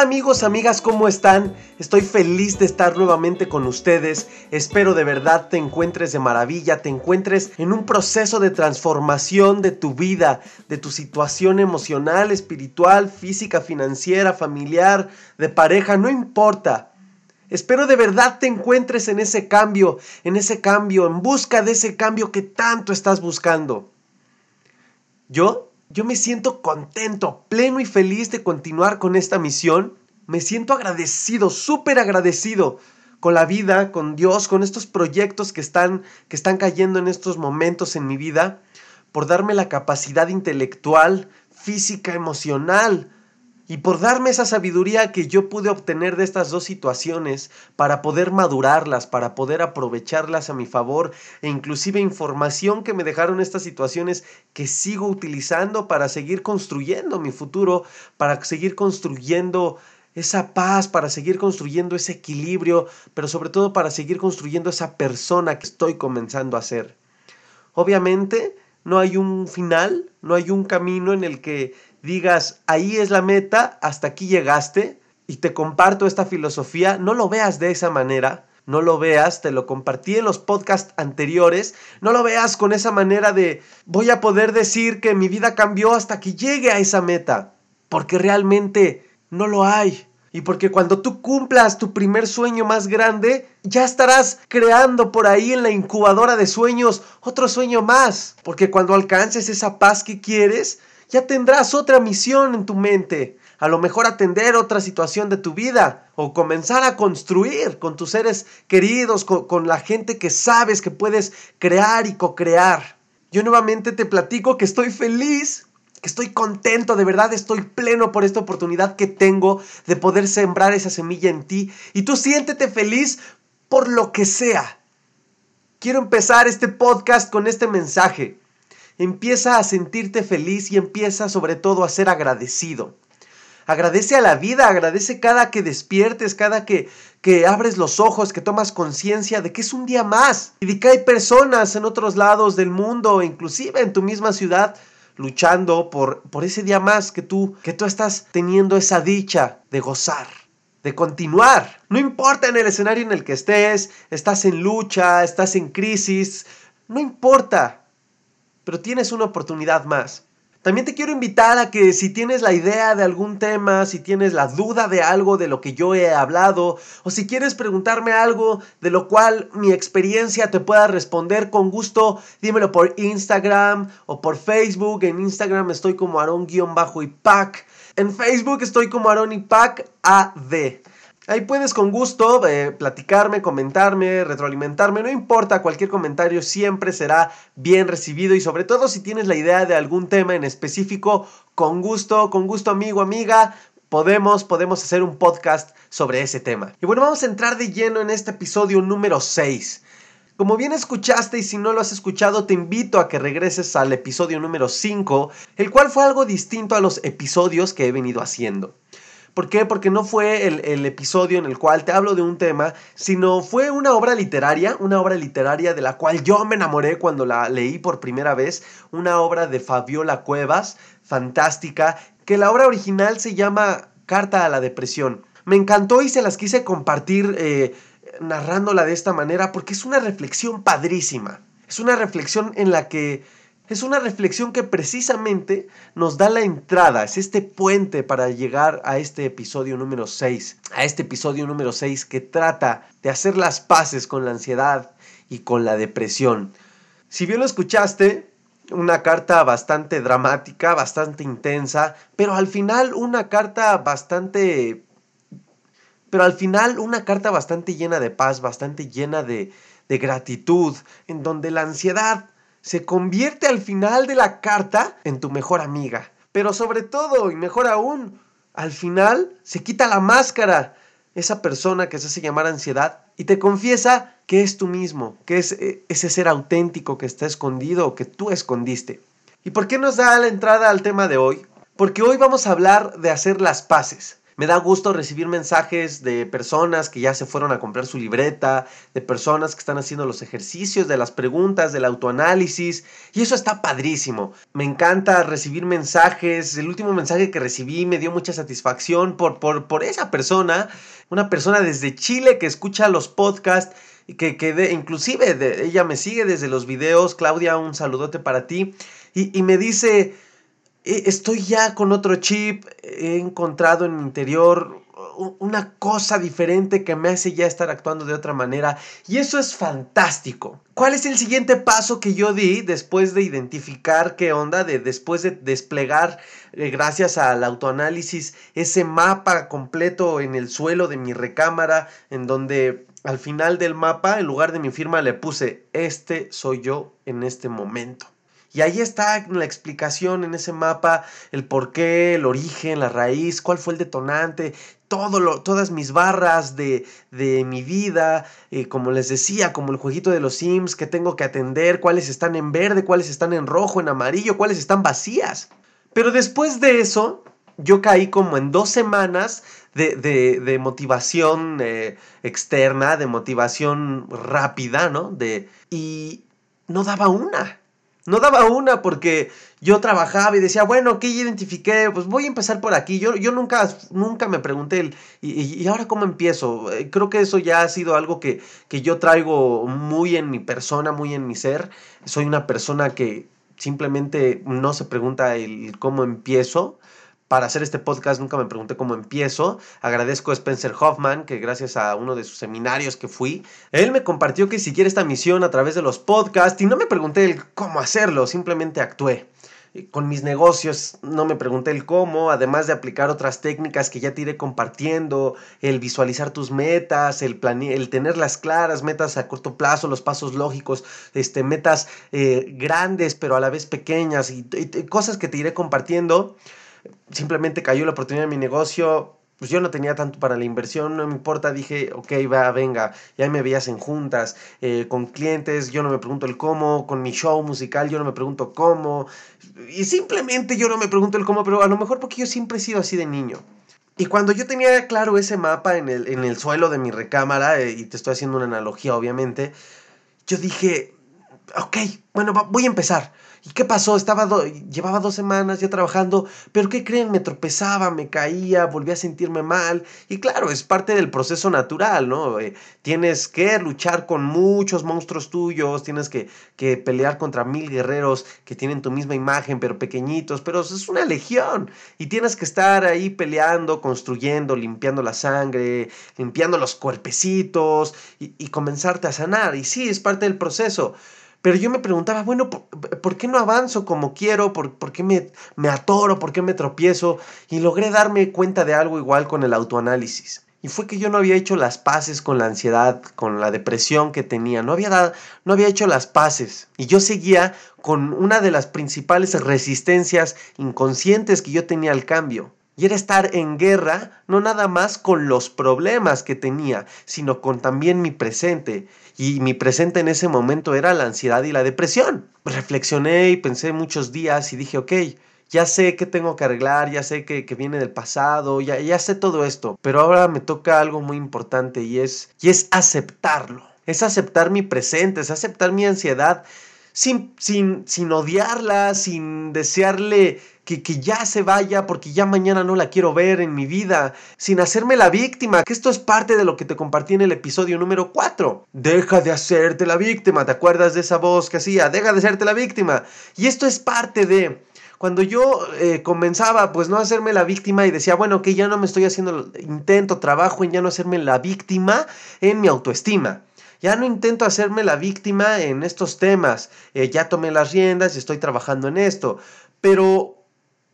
Hola amigos, amigas, ¿cómo están? Estoy feliz de estar nuevamente con ustedes. Espero de verdad te encuentres de maravilla, te encuentres en un proceso de transformación de tu vida, de tu situación emocional, espiritual, física, financiera, familiar, de pareja, no importa. Espero de verdad te encuentres en ese cambio, en ese cambio, en busca de ese cambio que tanto estás buscando. Yo yo me siento contento, pleno y feliz de continuar con esta misión. Me siento agradecido, súper agradecido con la vida, con Dios, con estos proyectos que están, que están cayendo en estos momentos en mi vida, por darme la capacidad intelectual, física, emocional, y por darme esa sabiduría que yo pude obtener de estas dos situaciones para poder madurarlas, para poder aprovecharlas a mi favor e inclusive información que me dejaron estas situaciones que sigo utilizando para seguir construyendo mi futuro, para seguir construyendo esa paz, para seguir construyendo ese equilibrio, pero sobre todo para seguir construyendo esa persona que estoy comenzando a ser. Obviamente, no hay un final, no hay un camino en el que digas, ahí es la meta, hasta aquí llegaste, y te comparto esta filosofía, no lo veas de esa manera, no lo veas, te lo compartí en los podcasts anteriores, no lo veas con esa manera de voy a poder decir que mi vida cambió hasta que llegue a esa meta, porque realmente no lo hay. Y porque cuando tú cumplas tu primer sueño más grande, ya estarás creando por ahí en la incubadora de sueños otro sueño más. Porque cuando alcances esa paz que quieres, ya tendrás otra misión en tu mente. A lo mejor atender otra situación de tu vida o comenzar a construir con tus seres queridos, con, la gente que sabes que puedes crear y co-crear. Yo nuevamente te platico que estoy feliz, que estoy contento, de verdad estoy pleno por esta oportunidad que tengo de poder sembrar esa semilla en ti. Y tú siéntete feliz por lo que sea. Quiero empezar este podcast con este mensaje. Empieza a sentirte feliz y empieza sobre todo a ser agradecido. Agradece a la vida, agradece cada que despiertes, cada que, que abres los ojos, que tomas conciencia de que es un día más y de que hay personas en otros lados del mundo, inclusive en tu misma ciudad, luchando por, por ese día más que tú, que tú estás teniendo esa dicha de gozar de continuar. No importa en el escenario en el que estés, estás en lucha, estás en crisis, no importa pero tienes una oportunidad más. También te quiero invitar a que si tienes la idea de algún tema, si tienes la duda de algo de lo que yo he hablado, o si quieres preguntarme algo de lo cual mi experiencia te pueda responder con gusto, dímelo por Instagram o por Facebook. En Instagram estoy como Aaron-Ipac. En Facebook estoy como Aaron Ipac AD. Ahí puedes con gusto eh, platicarme, comentarme, retroalimentarme, no importa, cualquier comentario siempre será bien recibido y sobre todo si tienes la idea de algún tema en específico, con gusto, con gusto amigo, amiga, podemos, podemos hacer un podcast sobre ese tema. Y bueno, vamos a entrar de lleno en este episodio número 6. Como bien escuchaste y si no lo has escuchado, te invito a que regreses al episodio número 5, el cual fue algo distinto a los episodios que he venido haciendo. ¿Por qué? Porque no fue el, episodio en el cual te hablo de un tema, sino fue una obra literaria, una obra literaria de la cual yo me enamoré cuando la leí por primera vez, una obra de Fabiola Cuevas, fantástica, que la obra original se llama Carta a la Depresión. Me encantó y se las quise compartir eh, narrándola de esta manera porque es una reflexión padrísima. Es una reflexión en la que es una reflexión que precisamente nos da la entrada, es este puente para llegar a este episodio número 6, a este episodio número 6 que trata de hacer las paces con la ansiedad y con la depresión. Si bien lo escuchaste, una carta bastante dramática, bastante intensa, pero al final una carta bastante... Pero al final una carta bastante llena de paz, bastante llena de, de gratitud, en donde la ansiedad se convierte al final de la carta en tu mejor amiga. Pero sobre todo, y mejor aún, al final se quita la máscara, esa persona que se hace llamar ansiedad, y te confiesa que es tú mismo, que es eh, ese ser auténtico que está escondido o que tú escondiste. ¿Y por qué nos da la entrada al tema de hoy? Porque hoy vamos a hablar de hacer las paces. Me da gusto recibir mensajes de personas que ya se fueron a comprar su libreta, de personas que están haciendo los ejercicios, de las preguntas, del autoanálisis, y eso está padrísimo. Me encanta recibir mensajes, el último mensaje que recibí me dio mucha satisfacción por, por, por esa persona, una persona desde Chile que escucha los podcasts que, que inclusive de, ella me sigue desde los videos, Claudia, un saludote para ti, y, y me dice, estoy ya con otro chip, he encontrado en mi interior una cosa diferente que me hace ya estar actuando de otra manera y eso es fantástico. ¿Cuál es el siguiente paso que yo di después de identificar qué onda, de después de desplegar eh, gracias al autoanálisis ese mapa completo en el suelo de mi recámara en donde al final del mapa en lugar de mi firma le puse este soy yo en este momento. Y ahí está la explicación en ese mapa, el por qué, el origen, la raíz, cuál fue el detonante, todo lo, todas mis barras de, de mi vida, eh, como les decía, como el jueguito de los Sims que tengo que atender, cuáles están en verde, cuáles están en rojo, en amarillo, cuáles están vacías. Pero después de eso, yo caí como en dos semanas de, de, de motivación eh, externa, de motivación rápida, ¿no? De, y no daba una. No daba una porque yo trabajaba y decía, bueno, ¿qué identifiqué? Pues voy a empezar por aquí. Yo, yo nunca, nunca me pregunté, el, y, ahora cómo empiezo? Eh, creo que eso ya ha sido algo que, que yo traigo muy en mi persona, muy en mi ser. Soy una persona que simplemente no se pregunta el cómo empiezo, para hacer este podcast nunca me pregunté cómo empiezo. Agradezco a Spencer Hoffman, que gracias a uno de sus seminarios que fui, él me compartió que siguiera esta misión a través de los podcasts y no me pregunté el cómo hacerlo, simplemente actué con mis negocios no me pregunté el cómo, además de aplicar otras técnicas que ya te iré compartiendo, el visualizar tus metas, el, el tenerlas claras, metas a corto plazo, los pasos lógicos, este, metas eh, grandes pero a la vez pequeñas y cosas que te iré compartiendo simplemente cayó la oportunidad de mi negocio, pues yo no tenía tanto para la inversión, no me importa, dije, ok, va, venga, ya me veías en juntas, eh, con clientes, yo no me pregunto el cómo, con mi show musical, yo no me pregunto cómo, y simplemente yo no me pregunto el cómo, pero a lo mejor porque yo siempre he sido así de niño. Y cuando yo tenía claro ese mapa en el, en el suelo de mi recámara, eh, y te estoy haciendo una analogía obviamente, yo dije, ok, bueno, voy a empezar. ¿Y qué pasó? Estaba llevaba dos semanas ya trabajando, pero ¿qué creen? Me tropezaba, me caía, volví a sentirme mal. Y claro, es parte del proceso natural, ¿no? Eh, tienes que luchar con muchos monstruos tuyos, tienes que, que, pelear contra mil guerreros que tienen tu misma imagen, pero pequeñitos, pero es una legión. Y tienes que estar ahí peleando, construyendo, limpiando la sangre, limpiando los cuerpecitos y, y comenzarte a sanar. Y sí, es parte del proceso. Pero yo me preguntaba, bueno, ¿por, qué no avanzo como quiero? ¿Por, qué me, me atoro? ¿Por qué me tropiezo? Y logré darme cuenta de algo igual con el autoanálisis. Y fue que yo no había hecho las paces con la ansiedad, con la depresión que tenía. No había, dado, no había hecho las paces. Y yo seguía con una de las principales resistencias inconscientes que yo tenía al cambio. Y era estar en guerra, no nada más con los problemas que tenía, sino con también mi presente. Y mi presente en ese momento era la ansiedad y la depresión. Reflexioné y pensé muchos días y dije, ok, ya sé que tengo que arreglar, ya sé que, viene del pasado, ya, ya sé todo esto, pero ahora me toca algo muy importante y es, y es aceptarlo. Es aceptar mi presente, es aceptar mi ansiedad sin, sin, sin odiarla, sin desearle que, ya se vaya porque ya mañana no la quiero ver en mi vida, sin hacerme la víctima, que esto es parte de lo que te compartí en el episodio número 4. Deja de hacerte la víctima, ¿te acuerdas de esa voz que hacía? Deja de hacerte la víctima. Y esto es parte de... Cuando yo eh, comenzaba pues no hacerme la víctima y decía, bueno, que ya no me estoy haciendo, intento, trabajo en ya no hacerme la víctima en mi autoestima. Ya no intento hacerme la víctima en estos temas. Eh, ya tomé las riendas y estoy trabajando en esto. Pero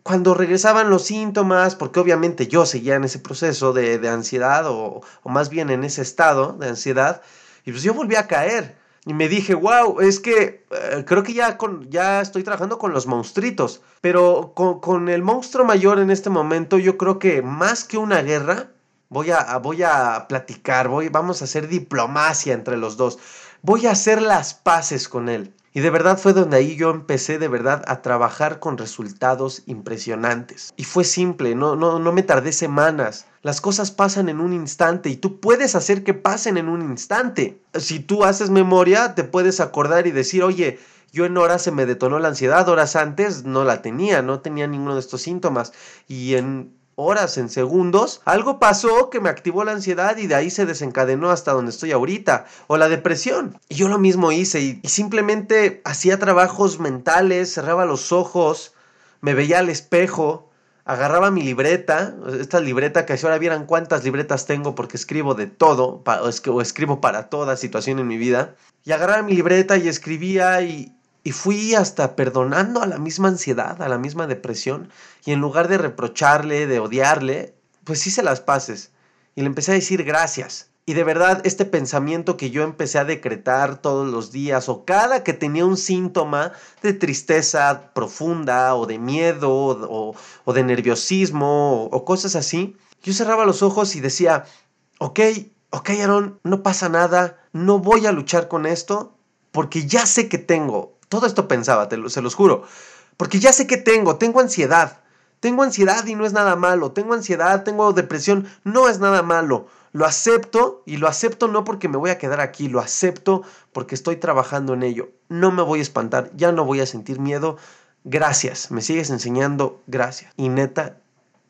cuando regresaban los síntomas, porque obviamente yo seguía en ese proceso de, ansiedad o, más bien en ese estado de ansiedad, y pues yo volví a caer. Y me dije, wow, es que eh, creo que ya, con, ya estoy trabajando con los monstruitos. Pero con, el monstruo mayor en este momento, yo creo que más que una guerra, voy a, voy a platicar, voy, vamos a hacer diplomacia entre los dos. Voy a hacer las paces con él. Y de verdad fue donde ahí yo empecé de verdad a trabajar con resultados impresionantes. Y fue simple, no, no, no me tardé semanas. Las cosas pasan en un instante y tú puedes hacer que pasen en un instante. Si tú haces memoria, te puedes acordar y decir, oye, yo en horas se me detonó la ansiedad, horas antes no la tenía, no tenía ninguno de estos síntomas. Y en horas, en segundos, algo pasó que me activó la ansiedad y de ahí se desencadenó hasta donde estoy ahorita, o la depresión. Y yo lo mismo hice y, simplemente hacía trabajos mentales, cerraba los ojos, me veía al espejo, agarraba mi libreta, esta libreta que si ahora vieran cuántas libretas tengo porque escribo de todo, o escribo para toda situación en mi vida, y agarraba mi libreta y escribía y, y fui hasta perdonando a la misma ansiedad, a la misma depresión, y en lugar de reprocharle, de odiarle, pues hice las paces y le empecé a decir gracias. Y de verdad, este pensamiento que yo empecé a decretar todos los días o cada que tenía un síntoma de tristeza profunda o de miedo o, de nerviosismo o, o, cosas así, yo cerraba los ojos y decía, ok, ok Aaron, no pasa nada, no voy a luchar con esto porque ya sé que tengo todo esto pensaba, te se los juro. Porque ya sé que tengo, tengo ansiedad. Tengo ansiedad y no es nada malo. Tengo ansiedad, tengo depresión, no es nada malo. Lo acepto y lo acepto no porque me voy a quedar aquí, lo acepto porque estoy trabajando en ello. No me voy a espantar, ya no voy a sentir miedo. Gracias, me sigues enseñando, gracias. Y neta,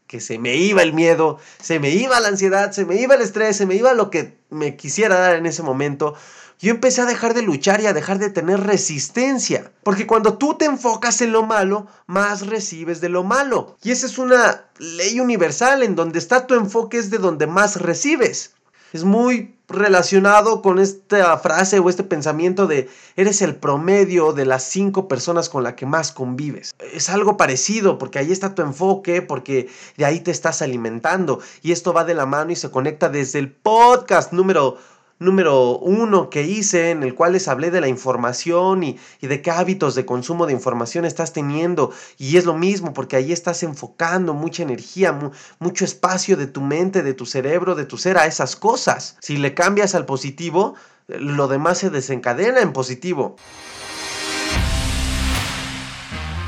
que se me iba el miedo, se me iba la ansiedad, se me iba el estrés, se me iba lo que me quisiera dar en ese momento yo empecé a dejar de luchar y a dejar de tener resistencia. Porque cuando tú te enfocas en lo malo, más recibes de lo malo. Y esa es una ley universal, en donde está tu enfoque es de donde más recibes. Es muy relacionado con esta frase o este pensamiento de eres el promedio de las cinco personas con las que más convives. Es algo parecido porque ahí está tu enfoque, porque de ahí te estás alimentando. Y esto va de la mano y se conecta desde el podcast número número uno que hice en el cual les hablé de la información y, de qué hábitos de consumo de información estás teniendo. Y es lo mismo porque ahí estás enfocando mucha energía, mucho espacio de tu mente, de tu cerebro, de tu ser a esas cosas. Si le cambias al positivo, lo demás se desencadena en positivo.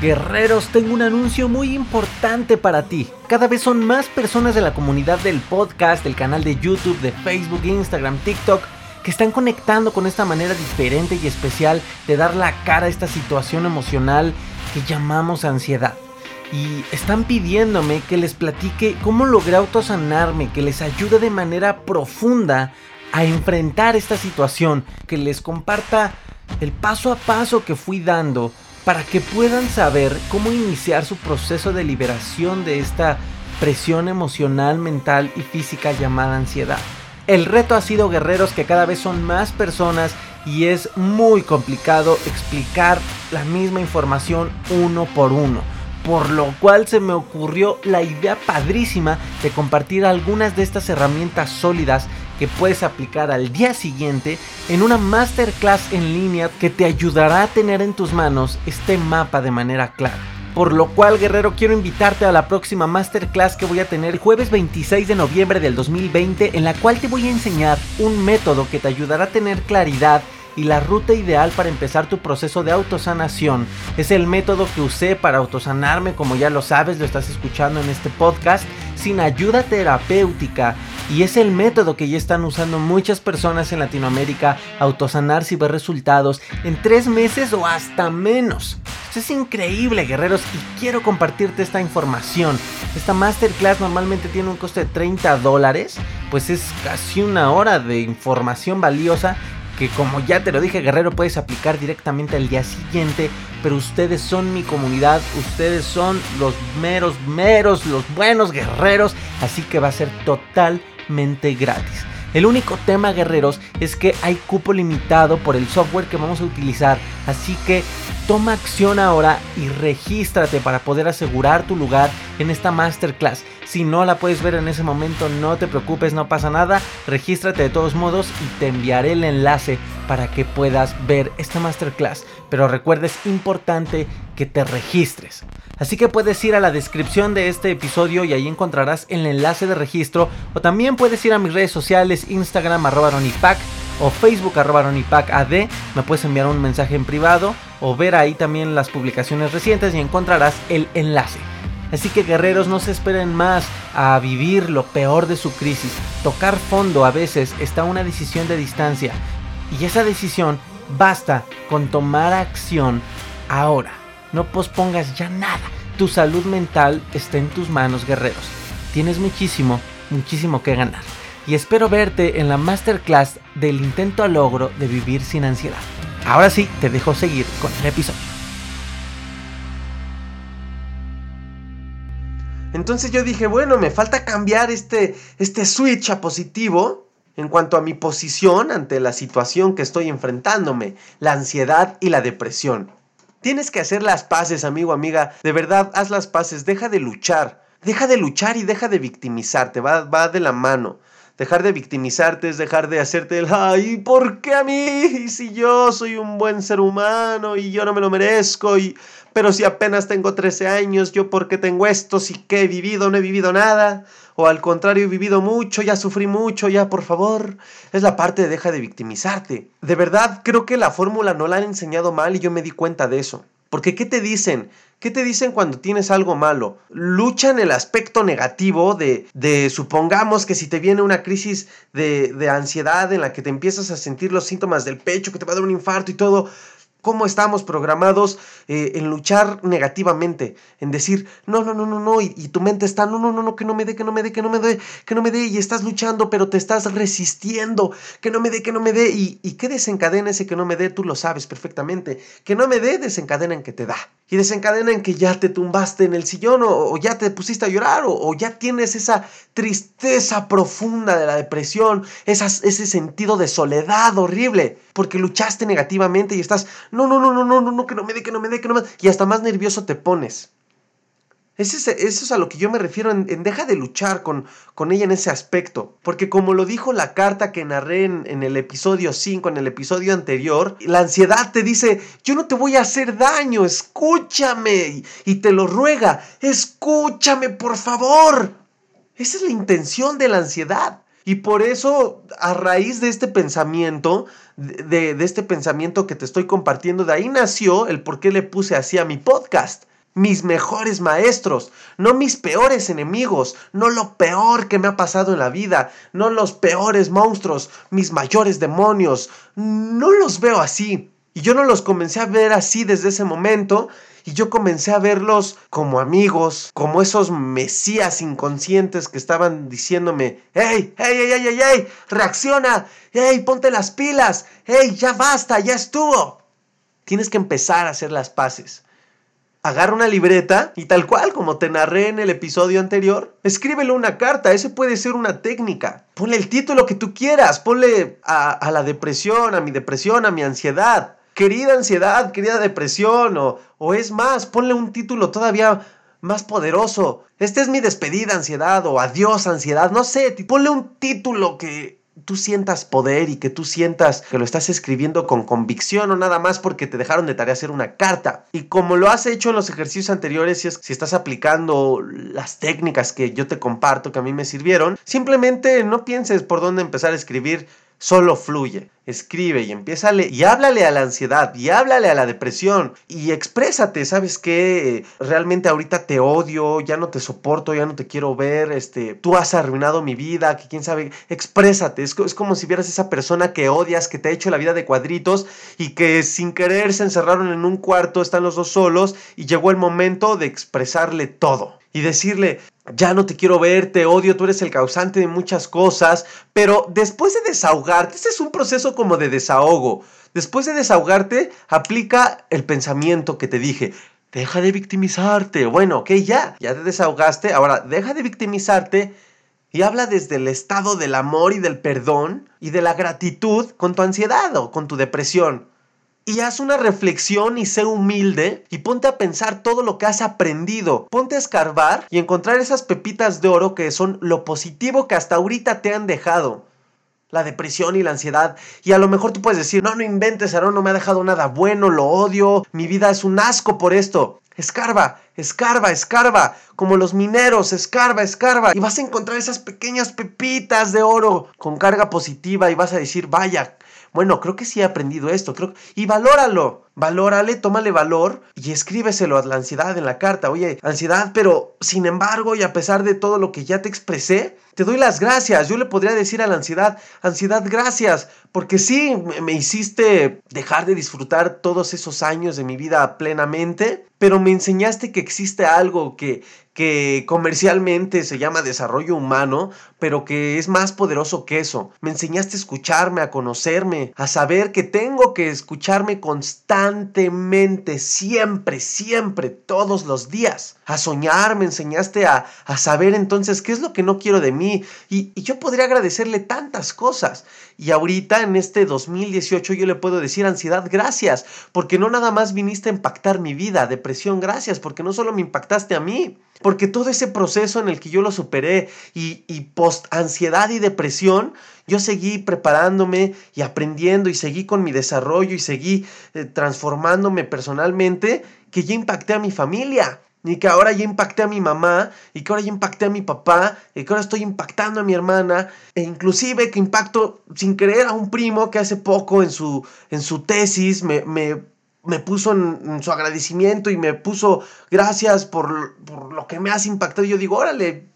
Guerreros, tengo un anuncio muy importante para ti. Cada vez son más personas de la comunidad del podcast, del canal de YouTube, de Facebook, Instagram, TikTok, que están conectando con esta manera diferente y especial de dar la cara a esta situación emocional que llamamos ansiedad. Y están pidiéndome que les platique cómo logré autosanarme, que les ayude de manera profunda a enfrentar esta situación, que les comparta el paso a paso que fui dando para que puedan saber cómo iniciar su proceso de liberación de esta presión emocional, mental y física llamada ansiedad. El reto ha sido guerreros que cada vez son más personas y es muy complicado explicar la misma información uno por uno. Por lo cual se me ocurrió la idea padrísima de compartir algunas de estas herramientas sólidas que puedes aplicar al día siguiente en una masterclass en línea que te ayudará a tener en tus manos este mapa de manera clara. Por lo cual, guerrero, quiero invitarte a la próxima masterclass que voy a tener el jueves 26 de noviembre del 2020, en la cual te voy a enseñar un método que te ayudará a tener claridad y la ruta ideal para empezar tu proceso de autosanación. Es el método que usé para autosanarme, como ya lo sabes, lo estás escuchando en este podcast, sin ayuda terapéutica. Y es el método que ya están usando muchas personas en Latinoamérica, autosanarse y ver resultados en tres meses o hasta menos. Es increíble, guerreros, y quiero compartirte esta información. Esta masterclass normalmente tiene un coste de 30 dólares, pues es casi una hora de información valiosa que como ya te lo dije guerrero puedes aplicar directamente al día siguiente, pero ustedes son mi comunidad, ustedes son los meros, meros, los buenos guerreros, así que va a ser totalmente gratis. El único tema, guerreros, es que hay cupo limitado por el software que vamos a utilizar. Así que toma acción ahora y regístrate para poder asegurar tu lugar en esta masterclass. Si no la puedes ver en ese momento, no te preocupes, no pasa nada. Regístrate de todos modos y te enviaré el enlace para que puedas ver esta masterclass. Pero recuerda, es importante que te registres. Así que puedes ir a la descripción de este episodio y ahí encontrarás el enlace de registro. O también puedes ir a mis redes sociales, Instagram, arroba o Facebook arroba AD, me puedes enviar un mensaje en privado o ver ahí también las publicaciones recientes y encontrarás el enlace. Así que guerreros no se esperen más a vivir lo peor de su crisis. Tocar fondo a veces está una decisión de distancia y esa decisión basta con tomar acción ahora. No pospongas ya nada. Tu salud mental está en tus manos guerreros. Tienes muchísimo, muchísimo que ganar. Y espero verte en la masterclass del intento a logro de vivir sin ansiedad. Ahora sí, te dejo seguir con el episodio. Entonces yo dije, bueno, me falta cambiar este, este switch a positivo en cuanto a mi posición ante la situación que estoy enfrentándome, la ansiedad y la depresión. Tienes que hacer las paces, amigo, amiga. De verdad, haz las paces. Deja de luchar. Deja de luchar y deja de victimizarte. Va, va de la mano. Dejar de victimizarte es dejar de hacerte el, ay, ¿por qué a mí? Si yo soy un buen ser humano y yo no me lo merezco y pero si apenas tengo 13 años, yo porque tengo esto, si que he vivido, no he vivido nada, o al contrario, he vivido mucho, ya sufrí mucho, ya por favor, es la parte de deja de victimizarte. De verdad, creo que la fórmula no la han enseñado mal y yo me di cuenta de eso. Porque ¿qué te dicen? ¿Qué te dicen cuando tienes algo malo? Luchan el aspecto negativo de, de supongamos que si te viene una crisis de, de ansiedad en la que te empiezas a sentir los síntomas del pecho, que te va a dar un infarto y todo, cómo estamos programados eh, en luchar negativamente, en decir, no, no, no, no, no, y, tu mente está, no, no, no, no, que no me dé, que no me dé, que no me dé, que no me dé, y estás luchando, pero te estás resistiendo, que no me dé, que no me dé, y, y qué desencadena ese que no me dé, tú lo sabes perfectamente, que no me dé, desencadena en que te da, y desencadena en que ya te tumbaste en el sillón, o, ya te pusiste a llorar, o, ya tienes esa tristeza profunda de la depresión, ese sentido de soledad horrible, porque luchaste negativamente y estás, no, no, no, no, no, no, no, que no me dé, que no me dé, que no me dé. Y hasta más nervioso te pones. Eso es, a lo que yo me refiero en, deja de luchar con, con, ella en ese aspecto. Porque como lo dijo la carta que narré en, el episodio 5, en el episodio anterior, la ansiedad te dice, yo no te voy a hacer daño, escúchame. y te lo ruega, escúchame por favor. Esa es la intención de la ansiedad. Y por eso, a raíz de este pensamiento, de, este pensamiento que te estoy compartiendo, de ahí nació el por qué le puse así a mi podcast. Mis mejores maestros, no mis peores enemigos, no lo peor que me ha pasado en la vida, no los peores monstruos, mis mayores demonios, no los veo así. Y yo no los comencé a ver así desde ese momento, y yo comencé a verlos como amigos, como esos mesías inconscientes que estaban diciéndome, ¡Hey, hey, hey, hey, hey, hey! ¡Reacciona! ¡Hey, ponte las pilas! ¡Hey, ya basta, ya estuvo! Tienes que empezar a hacer las paces. Agarra una libreta y tal cual como te narré en el episodio anterior, escríbele una carta, ese puede ser una técnica. Ponle el título que tú quieras, ponle a, la depresión, a mi depresión, a mi ansiedad, querida ansiedad, querida depresión, o, o es más, ponle un título todavía más poderoso. Esta es mi despedida, ansiedad, o adiós, ansiedad, no sé, ponle un título que tú sientas poder y que tú sientas que lo estás escribiendo con convicción o nada más porque te dejaron de tarea hacer una carta. Y como lo has hecho en los ejercicios anteriores, si, es, si estás aplicando las técnicas que yo te comparto, que a mí me sirvieron, simplemente no pienses por dónde empezar a escribir solo fluye, escribe y empieza y háblale a la ansiedad y háblale a la depresión y exprésate, ¿sabes qué? Realmente ahorita te odio, ya no te soporto, ya no te quiero ver, este, tú has arruinado mi vida, que quién sabe, exprésate, es, es como si vieras esa persona que odias, que te ha hecho la vida de cuadritos y que sin querer se encerraron en un cuarto, están los dos solos y llegó el momento de expresarle todo y decirle, ya no te quiero ver, te odio, tú eres el causante de muchas cosas, pero después de desahogarte, este es un proceso como de desahogo, después de desahogarte, aplica el pensamiento que te dije. Deja de victimizarte. Bueno, ok, ya, ya te desahogaste. Ahora, deja de victimizarte y habla desde el estado del amor y del perdón y de la gratitud con tu ansiedad o con tu depresión y haz una reflexión y sé humilde y ponte a pensar todo lo que has aprendido. Ponte a escarbar y encontrar esas pepitas de oro que son lo positivo que hasta ahorita te han dejado. La depresión y la ansiedad. Y a lo mejor tú puedes decir, no, no inventes, Aaron, no me ha dejado nada bueno, lo odio, mi vida es un asco por esto. Escarba, escarba, escarba, como los mineros, escarba, escarba. Y vas a encontrar esas pequeñas pepitas de oro con carga positiva y vas a decir, vaya, bueno, creo que sí he aprendido esto, creo, y valóralo, valórale, tómale valor y escríbeselo a la ansiedad en la carta. Oye, ansiedad, pero sin embargo y a pesar de todo lo que ya te expresé, te doy las gracias. Yo le podría decir a la ansiedad, ansiedad, gracias, porque sí, me hiciste dejar de disfrutar todos esos años de mi vida plenamente, pero me enseñaste que existe algo que, que comercialmente se llama desarrollo humano, pero que es más poderoso que eso. Me enseñaste a escucharme, a conocerme, a saber que tengo que escucharme constantemente, siempre, siempre, todos los días. A soñar, me enseñaste a, a saber entonces qué es lo que no quiero de mí. Y, y yo podría agradecerle tantas cosas. Y ahorita en este 2018 yo le puedo decir ansiedad, gracias, porque no nada más viniste a impactar mi vida, depresión, gracias, porque no solo me impactaste a mí, porque todo ese proceso en el que yo lo superé y, y post ansiedad y depresión, yo seguí preparándome y aprendiendo y seguí con mi desarrollo y seguí eh, transformándome personalmente, que ya impacté a mi familia. Y que ahora ya impacté a mi mamá, y que ahora ya impacté a mi papá, y que ahora estoy impactando a mi hermana, e inclusive que impacto sin querer a un primo que hace poco en su, en su tesis me, me me puso en, su agradecimiento y me puso gracias por, por, lo que me has impactado. Y yo digo, órale,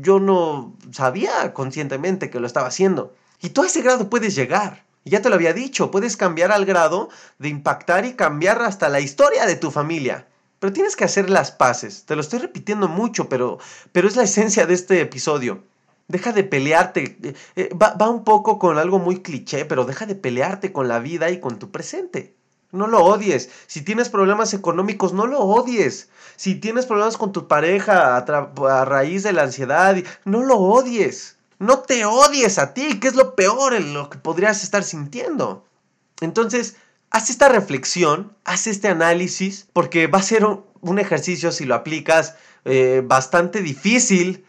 yo no sabía conscientemente que lo estaba haciendo. Y tú a ese grado puedes llegar. Y ya te lo había dicho, puedes cambiar al grado de impactar y cambiar hasta la historia de tu familia. Pero tienes que hacer las paces. Te lo estoy repitiendo mucho, pero, pero es la esencia de este episodio. Deja de pelearte. Eh, eh, va, va un poco con algo muy cliché, pero deja de pelearte con la vida y con tu presente. No lo odies. Si tienes problemas económicos, no lo odies. Si tienes problemas con tu pareja a, raíz de la ansiedad, no lo odies. No te odies a ti, que es lo peor en lo que podrías estar sintiendo. Entonces, haz esta reflexión, haz este análisis, porque va a ser un, ejercicio, si lo aplicas, eh, bastante difícil,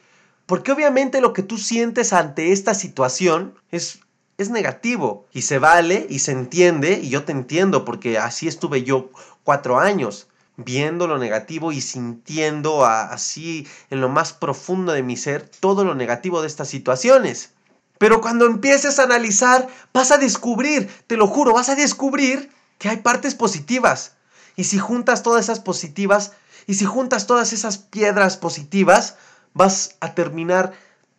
porque obviamente lo que tú sientes ante esta situación es es negativo y se vale y se entiende y yo te entiendo porque así estuve yo cuatro años viendo lo negativo y sintiendo así en lo más profundo de mi ser todo lo negativo de estas situaciones. Pero cuando empieces a analizar, vas a descubrir, te lo juro, vas a descubrir que hay partes positivas. Y si juntas todas esas positivas, y si juntas todas esas piedras positivas, vas a terminar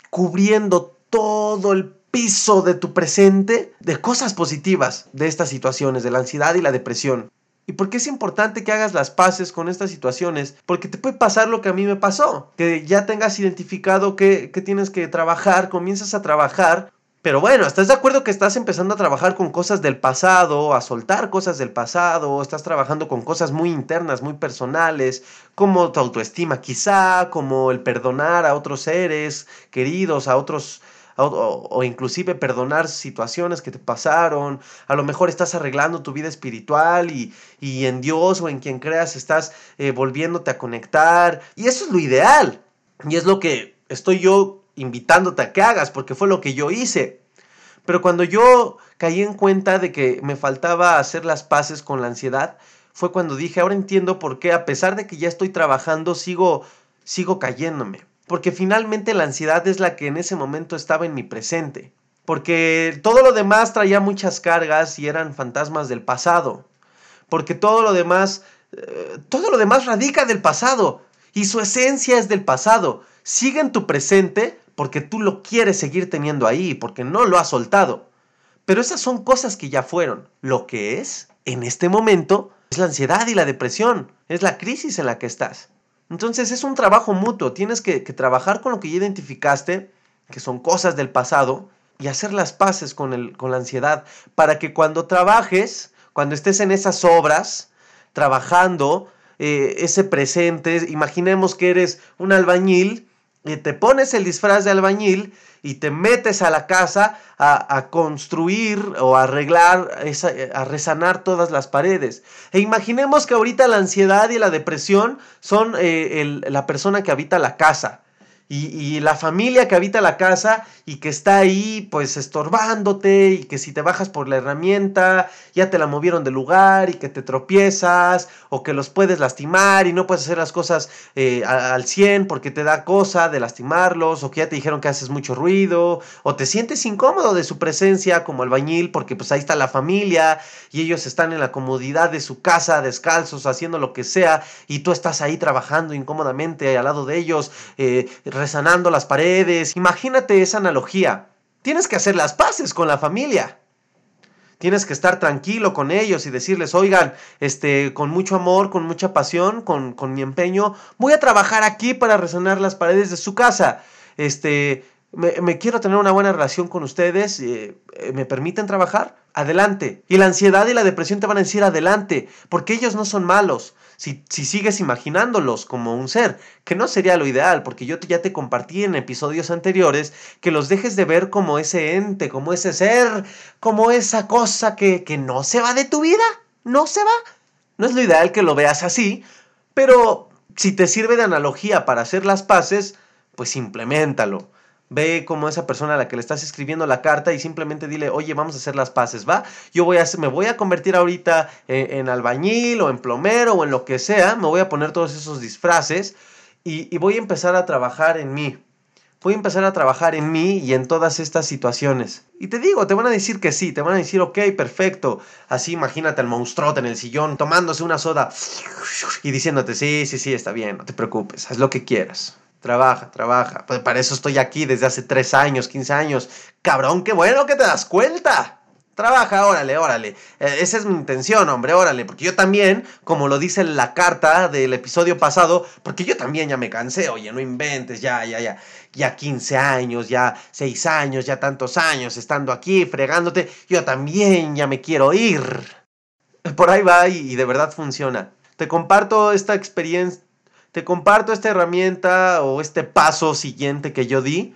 cubriendo todo el piso de tu presente de cosas positivas de estas situaciones, de la ansiedad y la depresión. ¿Y por qué es importante que hagas las paces con estas situaciones? Porque te puede pasar lo que a mí me pasó, que ya tengas identificado que, tienes que trabajar, comienzas a trabajar, pero bueno, ¿estás de acuerdo que estás empezando a trabajar con cosas del pasado, a soltar cosas del pasado, estás trabajando con cosas muy internas, muy personales, como tu autoestima quizá, como el perdonar a otros seres queridos, a otros o, inclusive perdonar situaciones que te pasaron. A lo mejor estás arreglando tu vida espiritual y, en Dios o en quien creas estás eh, volviéndote a conectar. Y eso es lo ideal. Y es lo que estoy yo invitándote a que hagas, porque fue lo que yo hice. Pero cuando yo caí en cuenta de que me faltaba hacer las paces con la ansiedad, fue cuando dije, ahora entiendo por qué, a pesar de que ya estoy trabajando, sigo, sigo cayéndome porque finalmente la ansiedad es la que en ese momento estaba en mi presente, porque todo lo demás traía muchas cargas y eran fantasmas del pasado, porque todo lo demás, eh, todo lo demás radica del pasado y su esencia es del pasado. Sigue en tu presente porque tú lo quieres seguir teniendo ahí, porque no lo has soltado. Pero esas son cosas que ya fueron. Lo que es, en este momento, es la ansiedad y la depresión, es la crisis en la que estás. Entonces es un trabajo mutuo, tienes que, trabajar con lo que ya identificaste, que son cosas del pasado, y hacer las paces con, el, con la ansiedad, para que cuando trabajes, cuando estés en esas obras, trabajando, eh, ese presente, imaginemos que eres un albañil, te pones el disfraz de albañil y te metes a la casa a, construir o a arreglar, a resanar todas las paredes. E imaginemos que ahorita la ansiedad y la depresión son eh, la persona que habita la casa y, la familia que habita la casa y que está ahí pues estorbándote y que si te bajas por la herramienta ya te la movieron de lugar y que te tropiezas o que los puedes lastimar y no puedes hacer las cosas eh, al 100 porque te da cosa de lastimarlos o que ya te dijeron que haces mucho ruido o te sientes incómodo de su presencia como albañil porque pues ahí está la familia y ellos están en la comodidad de su casa descalzos haciendo lo que sea y tú estás ahí trabajando incómodamente al lado de ellos eh, resanando las paredes. Imagínate esa analogía. Tienes que hacer las paces con la familia. Tienes que estar tranquilo con ellos y decirles, oigan, este, con mucho amor, con mucha pasión, con, con mi empeño, voy a trabajar aquí para resanar las paredes de su casa. Este, me, quiero tener una buena relación con ustedes, eh, eh, ¿me permiten trabajar? Adelante. Y la ansiedad y la depresión te van a decir adelante, porque ellos no son malos. Si, si, sigues imaginándolos como un ser, que no sería lo ideal, porque yo ya te compartí en episodios anteriores que los dejes de ver como ese ente, como ese ser, como esa cosa que, que no se va de tu vida, no se va. No es lo ideal que lo veas así, pero si te sirve de analogía para hacer las paces, pues implementalo Ve como esa persona a la que le estás escribiendo la carta y simplemente dile, oye, vamos a hacer las paces, ¿va? Yo voy a, me voy a convertir ahorita en, albañil o en plomero o en lo que sea, me voy a poner todos esos disfraces y, voy a empezar a trabajar en mí. Voy a empezar a trabajar en mí y en todas estas situaciones. Y te digo, te van a decir que sí, te van a decir, ok, perfecto. Así imagínate al monstruote en el sillón tomándose una soda y diciéndote, sí, sí, sí, está bien, no te preocupes, haz lo que quieras. Trabaja, trabaja. Pues para eso estoy aquí desde hace 3 años, 15 años. Cabrón, qué bueno que te das cuenta. Trabaja, órale, órale. Eh, esa es mi intención, hombre, órale. Porque yo también, como lo dice la carta del episodio pasado, porque yo también ya me cansé, oye, no inventes, ya, ya, ya. Ya 15 años, ya 6 años, ya tantos años estando aquí, fregándote. Yo también ya me quiero ir. Por ahí va y de verdad funciona. Te comparto esta experiencia te comparto esta herramienta o este paso siguiente que yo di.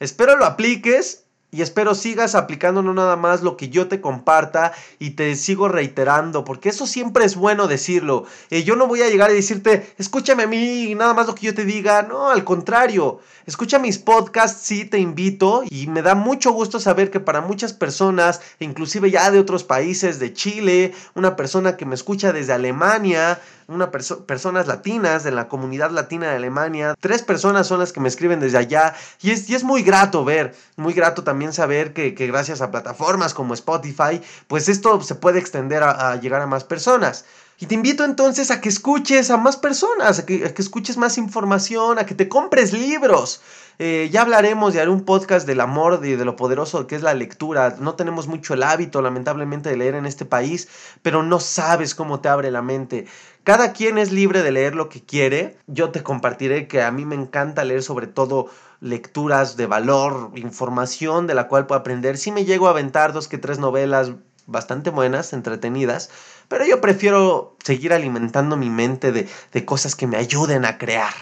Espero lo apliques y espero sigas aplicando no nada más lo que yo te comparta y te sigo reiterando, porque eso siempre es bueno decirlo. Eh, yo no voy a llegar a decirte, escúchame a mí y nada más lo que yo te diga. No, al contrario, escucha mis podcasts, sí te invito y me da mucho gusto saber que para muchas personas, inclusive ya de otros países, de Chile, una persona que me escucha desde Alemania, una personas latinas de la comunidad latina de Alemania. Tres personas son las que me escriben desde allá y es, y es muy grato ver, muy grato también saber que, gracias a plataformas como Spotify, pues esto se puede extender a, llegar a más personas. Y te invito entonces a que escuches a más personas, a que, a que escuches más información, a que te compres libros. Eh, ya hablaremos de haré un podcast del amor y de, lo poderoso que es la lectura. No tenemos mucho el hábito, lamentablemente, de leer en este país, pero no sabes cómo te abre la mente. Cada quien es libre de leer lo que quiere. Yo te compartiré que a mí me encanta leer sobre todo lecturas de valor, información de la cual puedo aprender. Si me llego a aventar dos que tres novelas bastante buenas, entretenidas, pero yo prefiero seguir alimentando mi mente de, de cosas que me ayuden a crear.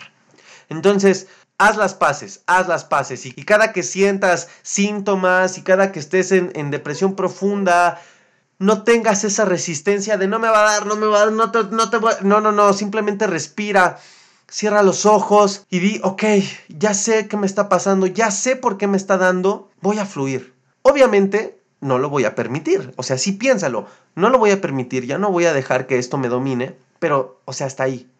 Entonces, haz las paces, haz las paces. Y, cada que sientas síntomas y cada que estés en, depresión profunda, no tengas esa resistencia de no me va a dar, no me va a dar, no te, no te No, no, no, simplemente respira. Cierra los ojos y di, ok, ya sé qué me está pasando, ya sé por qué me está dando, voy a fluir. Obviamente, no lo voy a permitir. O sea, sí piénsalo, no lo voy a permitir, ya no voy a dejar que esto me domine, pero, o sea, hasta ahí.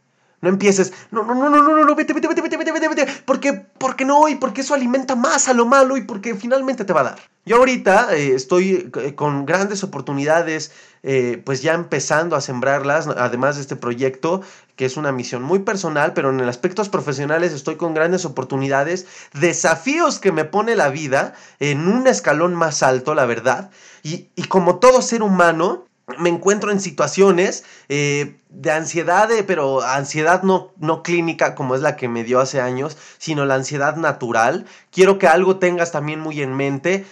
No empieces, no, no, no, no, no, no, vete, vete, vete, vete, vete, vete, vete, porque, porque no, y porque eso alimenta más a lo malo y porque finalmente te va a dar. Yo ahorita eh, estoy eh, con grandes oportunidades, eh, pues ya empezando a sembrarlas, además de este proyecto, que es una misión muy personal, pero en aspectos profesionales estoy con grandes oportunidades, desafíos que me pone la vida en un escalón más alto, la verdad, y, y como todo ser humano, me encuentro en situaciones eh, de ansiedad, pero ansiedad no, no clínica como es la que me dio hace años, sino la ansiedad natural. Quiero que algo tengas también muy en mente.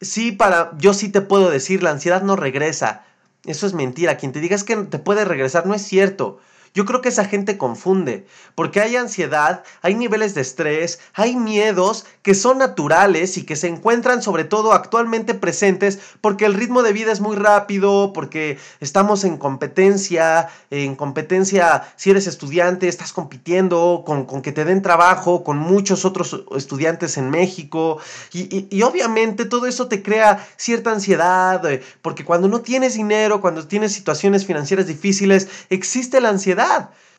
Sí, para, yo sí te puedo decir, la ansiedad no regresa. Eso es mentira. Quien te diga es que te puede regresar, no es cierto. Yo creo que esa gente confunde, porque hay ansiedad, hay niveles de estrés, hay miedos que son naturales y que se encuentran sobre todo actualmente presentes porque el ritmo de vida es muy rápido, porque estamos en competencia, en competencia, si eres estudiante, estás compitiendo con, que te den trabajo, con muchos otros estudiantes en México, y, y obviamente todo eso te crea cierta ansiedad, eh, porque cuando no tienes dinero, cuando tienes situaciones financieras difíciles, existe la ansiedad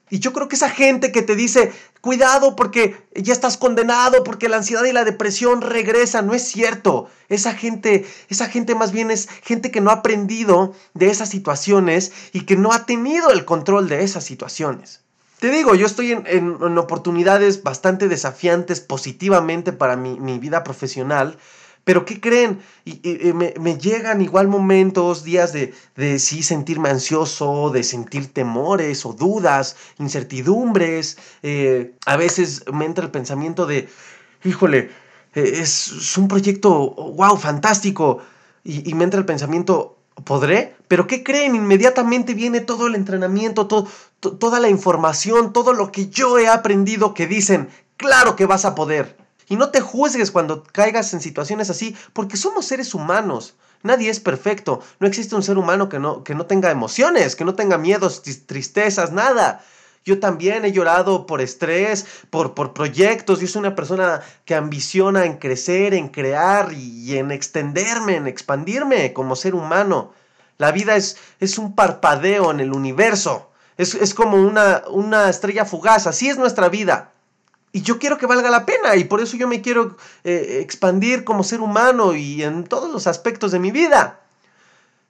y yo creo que esa gente que te dice, cuidado porque ya estás condenado, porque la ansiedad y la depresión regresan, no es cierto. Esa gente, esa gente más bien es gente que no ha aprendido de esas situaciones y que no ha tenido el control de esas situaciones. Te digo, yo estoy en, oportunidades bastante desafiantes positivamente para mi, mi vida profesional pero ¿qué creen? Y, me, llegan igual momentos, días de, de sí sentirme ansioso, de sentir temores o dudas, incertidumbres. Eh, a veces me entra el pensamiento de, híjole, eh, es, un proyecto, wow, fantástico. Y, me entra el pensamiento, ¿podré? Pero ¿qué creen? Inmediatamente viene todo el entrenamiento, toda la información, todo lo que yo he aprendido que dicen, claro que vas a poder. Y no te juzgues cuando caigas en situaciones así, porque somos seres humanos. Nadie es perfecto. No existe un ser humano que no, que no tenga emociones, que no tenga miedos, tristezas, nada. Yo también he llorado por estrés, por, por proyectos. Yo soy una persona que ambiciona en crecer, en crear y en extenderme, en expandirme como ser humano. La vida es, es un parpadeo en el universo. Es, es como una, una estrella fugaz. Así es nuestra vida. Y yo quiero que valga la pena y por eso yo me quiero eh, expandir como ser humano y en todos los aspectos de mi vida.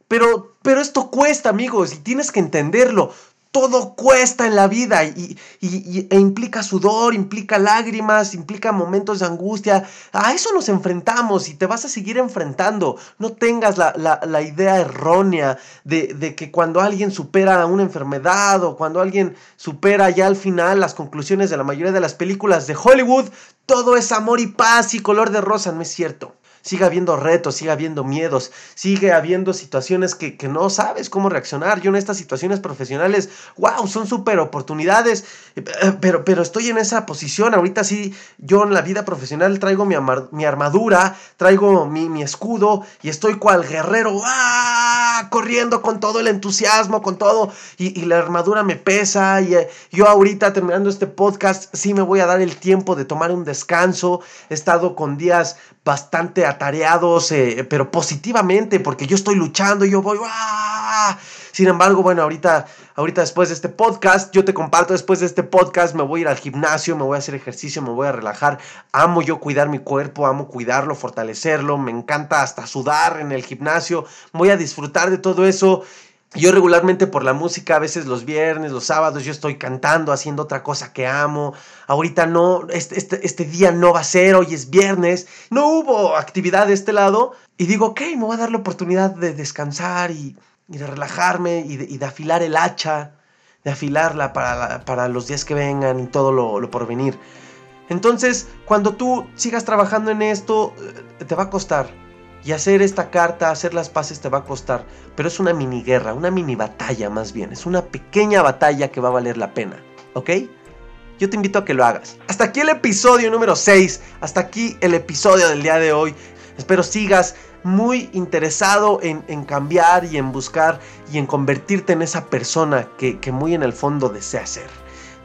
Pero, pero esto cuesta, amigos, y tienes que entenderlo todo cuesta en la vida y, e implica sudor, implica lágrimas, implica momentos de angustia. A eso nos enfrentamos y te vas a seguir enfrentando. No tengas la, idea errónea de, de, que cuando alguien supera una enfermedad o cuando alguien supera ya al final las conclusiones de la mayoría de las películas de Hollywood, todo es amor y paz y color de rosa. No es cierto sigue habiendo retos, sigue habiendo miedos, sigue habiendo situaciones que, no sabes cómo reaccionar. Yo en estas situaciones profesionales, wow, son súper oportunidades, eh, pero, pero estoy en esa posición. Ahorita sí, yo en la vida profesional traigo mi, mi armadura, traigo mi, mi, escudo y estoy cual guerrero, ¡ah! corriendo con todo el entusiasmo, con todo, y, y la armadura me pesa. Y eh, yo ahorita terminando este podcast, sí me voy a dar el tiempo de tomar un descanso. He estado con días bastante atareados, eh, pero positivamente, porque yo estoy luchando, yo voy, Sin embargo, bueno, ahorita, ahorita después de este podcast, yo te comparto, después de este podcast me voy a ir al gimnasio, me voy a hacer ejercicio, me voy a relajar. Amo yo cuidar mi cuerpo, amo cuidarlo, fortalecerlo, me encanta hasta sudar en el gimnasio, voy a disfrutar de todo eso yo regularmente por la música, a veces los viernes, los sábados, yo estoy cantando, haciendo otra cosa que amo. Ahorita no, este, este, este, día no va a ser, hoy es viernes. No hubo actividad de este lado. Y digo, ok, me voy a dar la oportunidad de descansar y, de relajarme y de, afilar el hacha, de afilarla para, para los días que vengan y todo lo, por venir. Entonces, cuando tú sigas trabajando en esto, eh, te va a costar y hacer esta carta, hacer las paces te va a costar, pero es una mini guerra, una mini batalla más bien, es una pequeña batalla que va a valer la pena, ¿ok? Yo te invito a que lo hagas. Hasta aquí el episodio número 6, hasta aquí el episodio del día de hoy. Espero sigas muy interesado en, cambiar y en buscar y en convertirte en esa persona que, que muy en el fondo desea ser.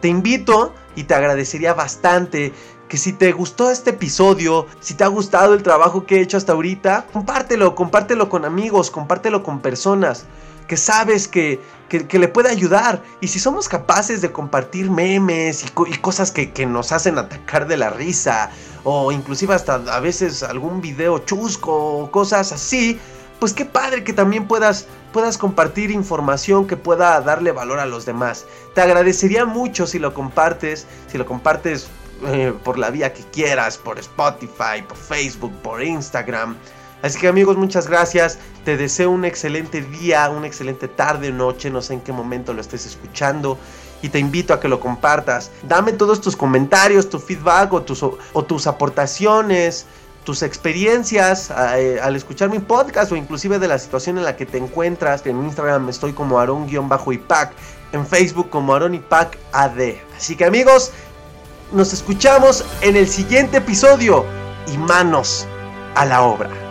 Te invito y te agradecería bastante que si te gustó este episodio, si te ha gustado el trabajo que he hecho hasta ahorita, compártelo, compártelo con amigos, compártelo con personas que sabes que, que, le puede ayudar. Y si somos capaces de compartir memes y, cosas que, que, nos hacen atacar de la risa, o inclusive hasta a veces algún video chusco o cosas así, pues qué padre que también puedas, puedas compartir información que pueda darle valor a los demás. Te agradecería mucho si lo compartes, si lo compartes eh, por la vía que quieras, por Spotify, por Facebook, por Instagram. Así que amigos, muchas gracias. Te deseo un excelente día, una excelente tarde, noche, no sé en qué momento lo estés escuchando. Y te invito a que lo compartas. Dame todos tus comentarios, tu feedback o tus, o, tus aportaciones, tus experiencias eh, al escuchar mi podcast o inclusive de la situación en la que te encuentras. En Instagram estoy como Aarón-IPAC, en Facebook como Aarón IPAC Así que amigos, nos escuchamos en el siguiente episodio y manos a la obra.